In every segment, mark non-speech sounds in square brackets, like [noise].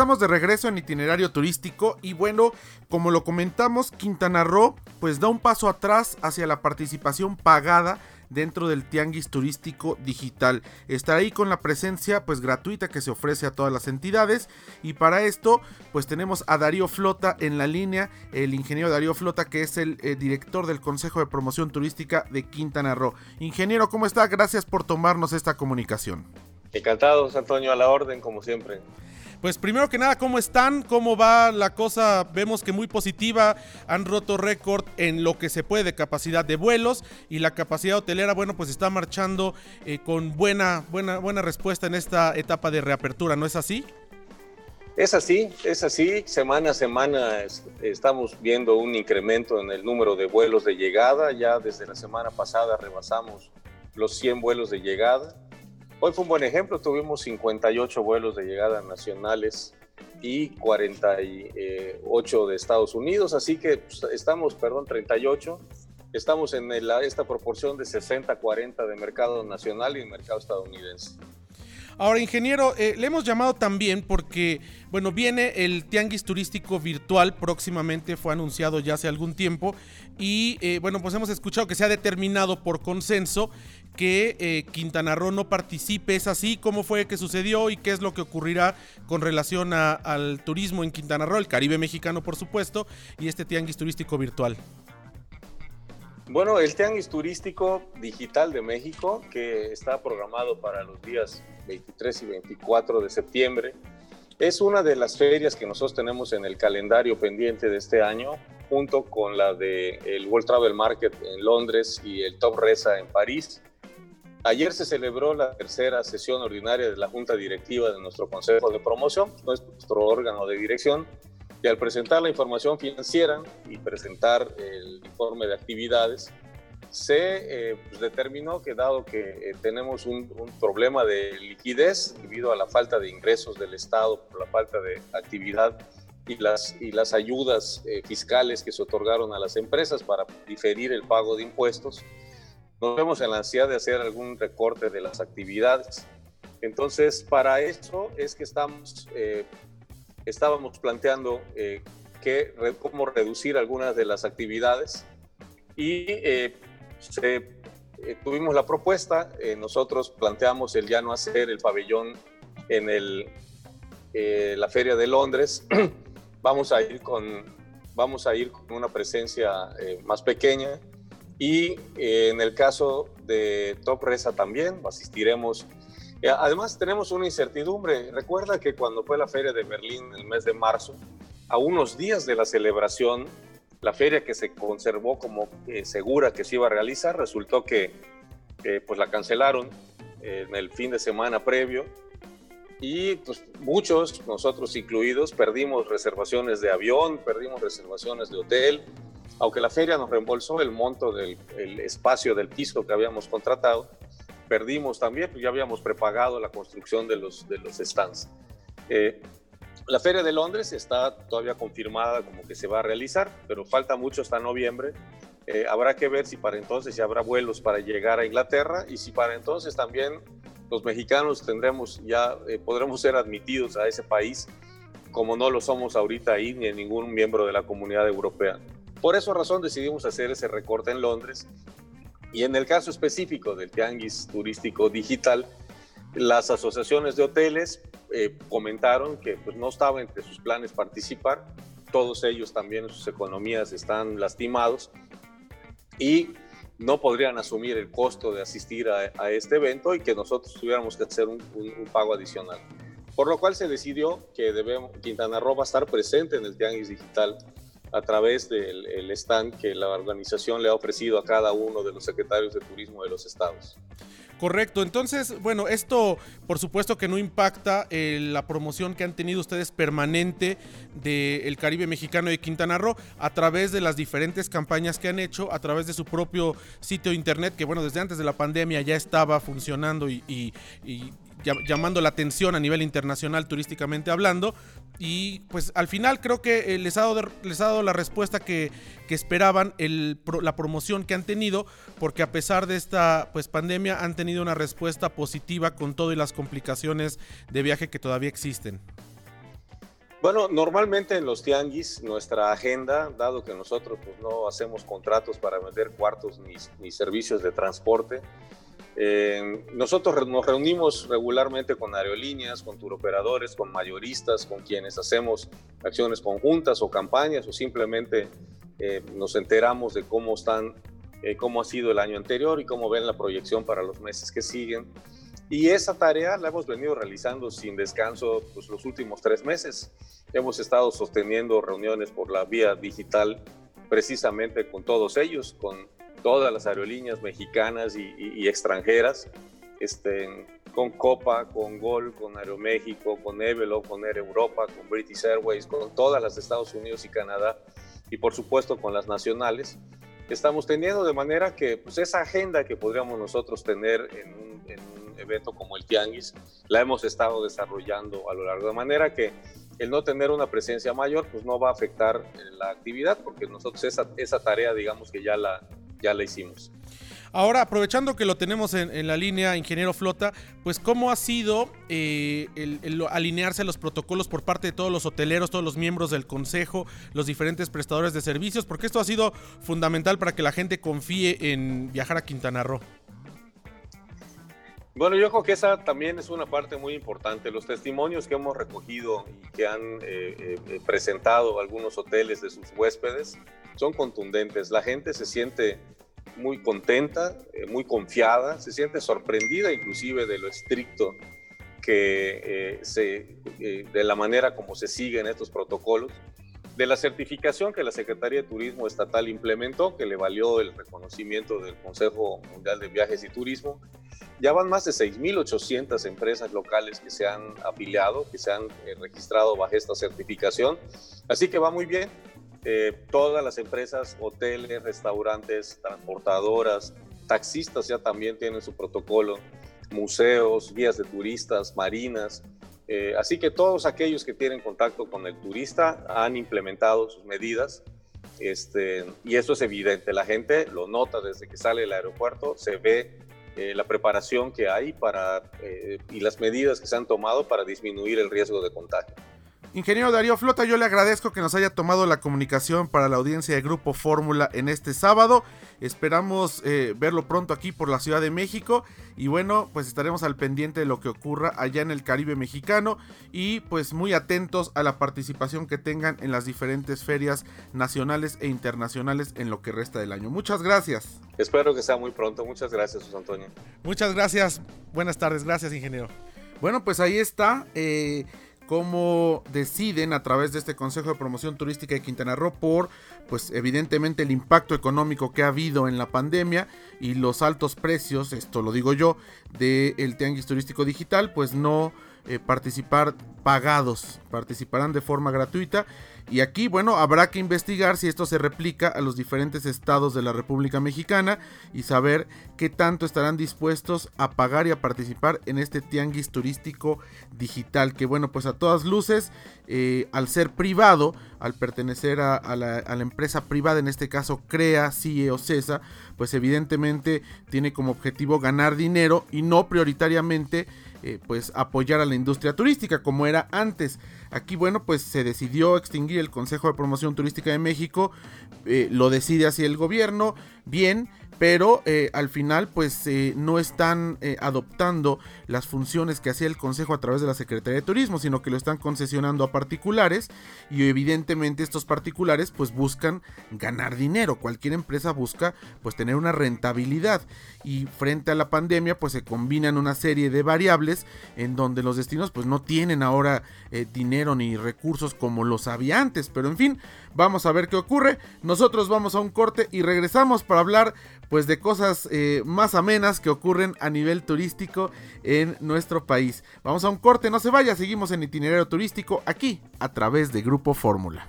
Estamos de regreso en itinerario turístico y bueno, como lo comentamos, Quintana Roo pues da un paso atrás hacia la participación pagada dentro del tianguis turístico digital. Estará ahí con la presencia pues gratuita que se ofrece a todas las entidades y para esto pues tenemos a Darío Flota en la línea, el ingeniero Darío Flota que es el eh, director del Consejo de Promoción Turística de Quintana Roo. Ingeniero, ¿cómo está? Gracias por tomarnos esta comunicación. Encantados, Antonio, a la orden como siempre. Pues primero que nada, ¿cómo están? ¿Cómo va la cosa? Vemos que muy positiva. Han roto récord en lo que se puede de capacidad de vuelos y la capacidad hotelera, bueno, pues está marchando eh, con buena, buena, buena respuesta en esta etapa de reapertura, ¿no es así? Es así, es así. Semana a semana estamos viendo un incremento en el número de vuelos de llegada. Ya desde la semana pasada rebasamos los 100 vuelos de llegada. Hoy fue un buen ejemplo, tuvimos 58 vuelos de llegada nacionales y 48 de Estados Unidos, así que pues, estamos, perdón, 38, estamos en esta proporción de 60-40 de mercado nacional y mercado estadounidense. Ahora, ingeniero, eh, le hemos llamado también porque, bueno, viene el Tianguis Turístico Virtual, próximamente fue anunciado ya hace algún tiempo, y eh, bueno, pues hemos escuchado que se ha determinado por consenso que eh, Quintana Roo no participe. ¿Es así? ¿Cómo fue que sucedió y qué es lo que ocurrirá con relación al turismo en Quintana Roo, el Caribe mexicano, por supuesto, y este Tianguis Turístico Virtual? Bueno, el Tianguis Turístico Digital de México, que está programado para los días 23 y 24 de septiembre, es una de las ferias que nosotros tenemos en el calendario pendiente de este año, junto con la del el World Travel Market en Londres y el Top Resa en París. Ayer se celebró la tercera sesión ordinaria de la Junta Directiva de nuestro Consejo de Promoción, nuestro órgano de dirección, y al presentar la información financiera y presentar el informe de actividades, se eh, pues, determinó que dado que eh, tenemos un, problema de liquidez debido a la falta de ingresos del Estado por la falta de actividad y las, y las ayudas eh, fiscales que se otorgaron a las empresas para diferir el pago de impuestos, nos vemos en la ansiedad de hacer algún recorte de las actividades. Entonces, para eso es que estamos estábamos planteando eh, que, cómo reducir algunas de las actividades y eh, eh, tuvimos la propuesta, nosotros planteamos el ya no hacer el pabellón en el, la Feria de Londres, [clears throat] vamos a ir con, vamos a ir con una presencia más pequeña y en el caso de Top Resa también asistiremos eh, además, tenemos una incertidumbre. Recuerda que cuando fue la feria de Berlín en el mes de marzo, a unos días de la celebración, la feria que se conservó como eh, segura que se iba a realizar, resultó que eh, pues la cancelaron en el fin de semana previo y pues muchos, nosotros incluidos, perdimos reservaciones de avión, perdimos reservaciones de hotel, aunque la feria nos reembolsó el monto del espacio del piso que habíamos contratado perdimos también, pues ya habíamos prepagado la construcción de los, de los stands. Eh, la Feria de Londres está todavía confirmada como que se va a realizar, pero falta mucho hasta noviembre. Eh, habrá que ver si para entonces ya habrá vuelos para llegar a Inglaterra y si para entonces también los mexicanos tendremos ya eh, podremos ser admitidos a ese país como no lo somos ahorita ahí ni en ningún miembro de la comunidad europea. Por esa razón decidimos hacer ese recorte en Londres y en el caso específico del Tianguis Turístico Digital, las asociaciones de hoteles eh, comentaron que pues, no estaba entre sus planes participar, todos ellos también sus economías están lastimados y no podrían asumir el costo de asistir a, este evento y que nosotros tuviéramos que hacer un, pago adicional. Por lo cual se decidió que debemos, Quintana Roo va a estar presente en el Tianguis Digital a través del stand que la organización le ha ofrecido a cada uno de los secretarios de turismo de los estados. Correcto, entonces, bueno, esto por supuesto que no impacta eh, la promoción que han tenido ustedes permanente del Caribe mexicano de Quintana Roo a través de las diferentes campañas que han hecho, a través de su propio sitio internet, que bueno, desde antes de la pandemia ya estaba funcionando y llamando la atención a nivel internacional turísticamente hablando. Y pues al final creo que eh, les, ha dado, les ha dado la respuesta que, esperaban, la promoción que han tenido, porque a pesar de esta pues, pandemia han tenido una respuesta positiva con todo y las complicaciones de viaje que todavía existen. Bueno, normalmente en los tianguis nuestra agenda, dado que nosotros pues, no hacemos contratos para vender cuartos ni, servicios de transporte, eh, nosotros nos reunimos regularmente con aerolíneas, con turoperadores, con mayoristas, con quienes hacemos acciones conjuntas o campañas o simplemente eh, nos enteramos de cómo están, eh, cómo ha sido el año anterior y cómo ven la proyección para los meses que siguen. Y esa tarea la hemos venido realizando sin descanso pues, los últimos tres meses. Hemos estado sosteniendo reuniones por la vía digital precisamente con todos ellos, con todas las aerolíneas mexicanas y, extranjeras, este, con Copa, con Gol, con Aeroméxico, con Evelo, con Air Europa, con British Airways, con todas las de Estados Unidos y Canadá y por supuesto con las nacionales. Estamos teniendo de manera que pues, esa agenda que podríamos nosotros tener en un, en un evento como el Tianguis, la hemos estado desarrollando a lo largo de manera que el no tener una presencia mayor, pues no va a afectar la actividad, porque nosotros esa, esa tarea, digamos que ya la, ya la hicimos. Ahora, aprovechando que lo tenemos en, la línea, ingeniero Flota, pues cómo ha sido eh, el, alinearse a los protocolos por parte de todos los hoteleros, todos los miembros del consejo, los diferentes prestadores de servicios, porque esto ha sido fundamental para que la gente confíe en viajar a Quintana Roo. Bueno, yo creo que esa también es una parte muy importante. Los testimonios que hemos recogido y que han eh, eh, presentado algunos hoteles de sus huéspedes son contundentes. La gente se siente muy contenta, eh, muy confiada, se siente sorprendida inclusive de lo estricto que se, de la manera como se siguen estos protocolos, de la certificación que la Secretaría de Turismo Estatal implementó, que le valió el reconocimiento del Consejo Mundial de Viajes y Turismo ya van más de 6.800 empresas locales que se han afiliado, que se han eh, registrado bajo esta certificación. Así que va muy bien. Eh, todas las empresas, hoteles, restaurantes, transportadoras, taxistas ya también tienen su protocolo, museos, guías de turistas, marinas. Eh, así que todos aquellos que tienen contacto con el turista han implementado sus medidas. Este, y eso es evidente, la gente lo nota desde que sale del aeropuerto, se ve eh, la preparación que hay para, eh, y las medidas que se han tomado para disminuir el riesgo de contagio. Ingeniero Darío Flota, yo le agradezco que nos haya tomado la comunicación para la audiencia de Grupo Fórmula en este sábado. Esperamos eh, verlo pronto aquí por la Ciudad de México y bueno, pues estaremos al pendiente de lo que ocurra allá en el Caribe mexicano y pues muy atentos a la participación que tengan en las diferentes ferias nacionales e internacionales en lo que resta del año. Muchas gracias. Espero que sea muy pronto. Muchas gracias, José Antonio. Muchas gracias. Buenas tardes. Gracias, ingeniero. Bueno, pues ahí está. Eh, cómo deciden a través de este Consejo de Promoción Turística de Quintana Roo por, pues evidentemente el impacto económico que ha habido en la pandemia y los altos precios, esto lo digo yo, del Tianguis Turístico Digital, pues no eh, participar pagados, participarán de forma gratuita y aquí, bueno, habrá que investigar si esto se replica a los diferentes estados de la República Mexicana y saber qué tanto estarán dispuestos a pagar y a participar en este tianguis turístico digital. Que bueno, pues a todas luces, eh, al ser privado, al pertenecer a, la, a, la, empresa privada, en este caso CREA, CIE o CESA, pues evidentemente tiene como objetivo ganar dinero y no prioritariamente eh, pues apoyar a la industria turística como era antes. Aquí bueno pues se decidió extinguir el Consejo de Promoción Turística de México, eh, lo decide así el gobierno, bien, pero eh, al final pues eh, no están eh, adoptando las funciones que hacía el Consejo a través de la Secretaría de Turismo, sino que lo están concesionando a particulares y evidentemente estos particulares pues buscan ganar dinero, cualquier empresa busca pues tener una rentabilidad. Y frente a la pandemia pues se combinan una serie de variables en donde los destinos pues no tienen ahora dinero ni recursos como los había antes, pero en fin, vamos a ver qué ocurre, nosotros vamos a un corte y regresamos para hablar pues de cosas eh, más amenas que ocurren a nivel turístico en nuestro país. Vamos a un corte, no se vaya, seguimos en itinerario turístico aquí a través de Grupo Fórmula.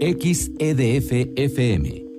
XEDF FM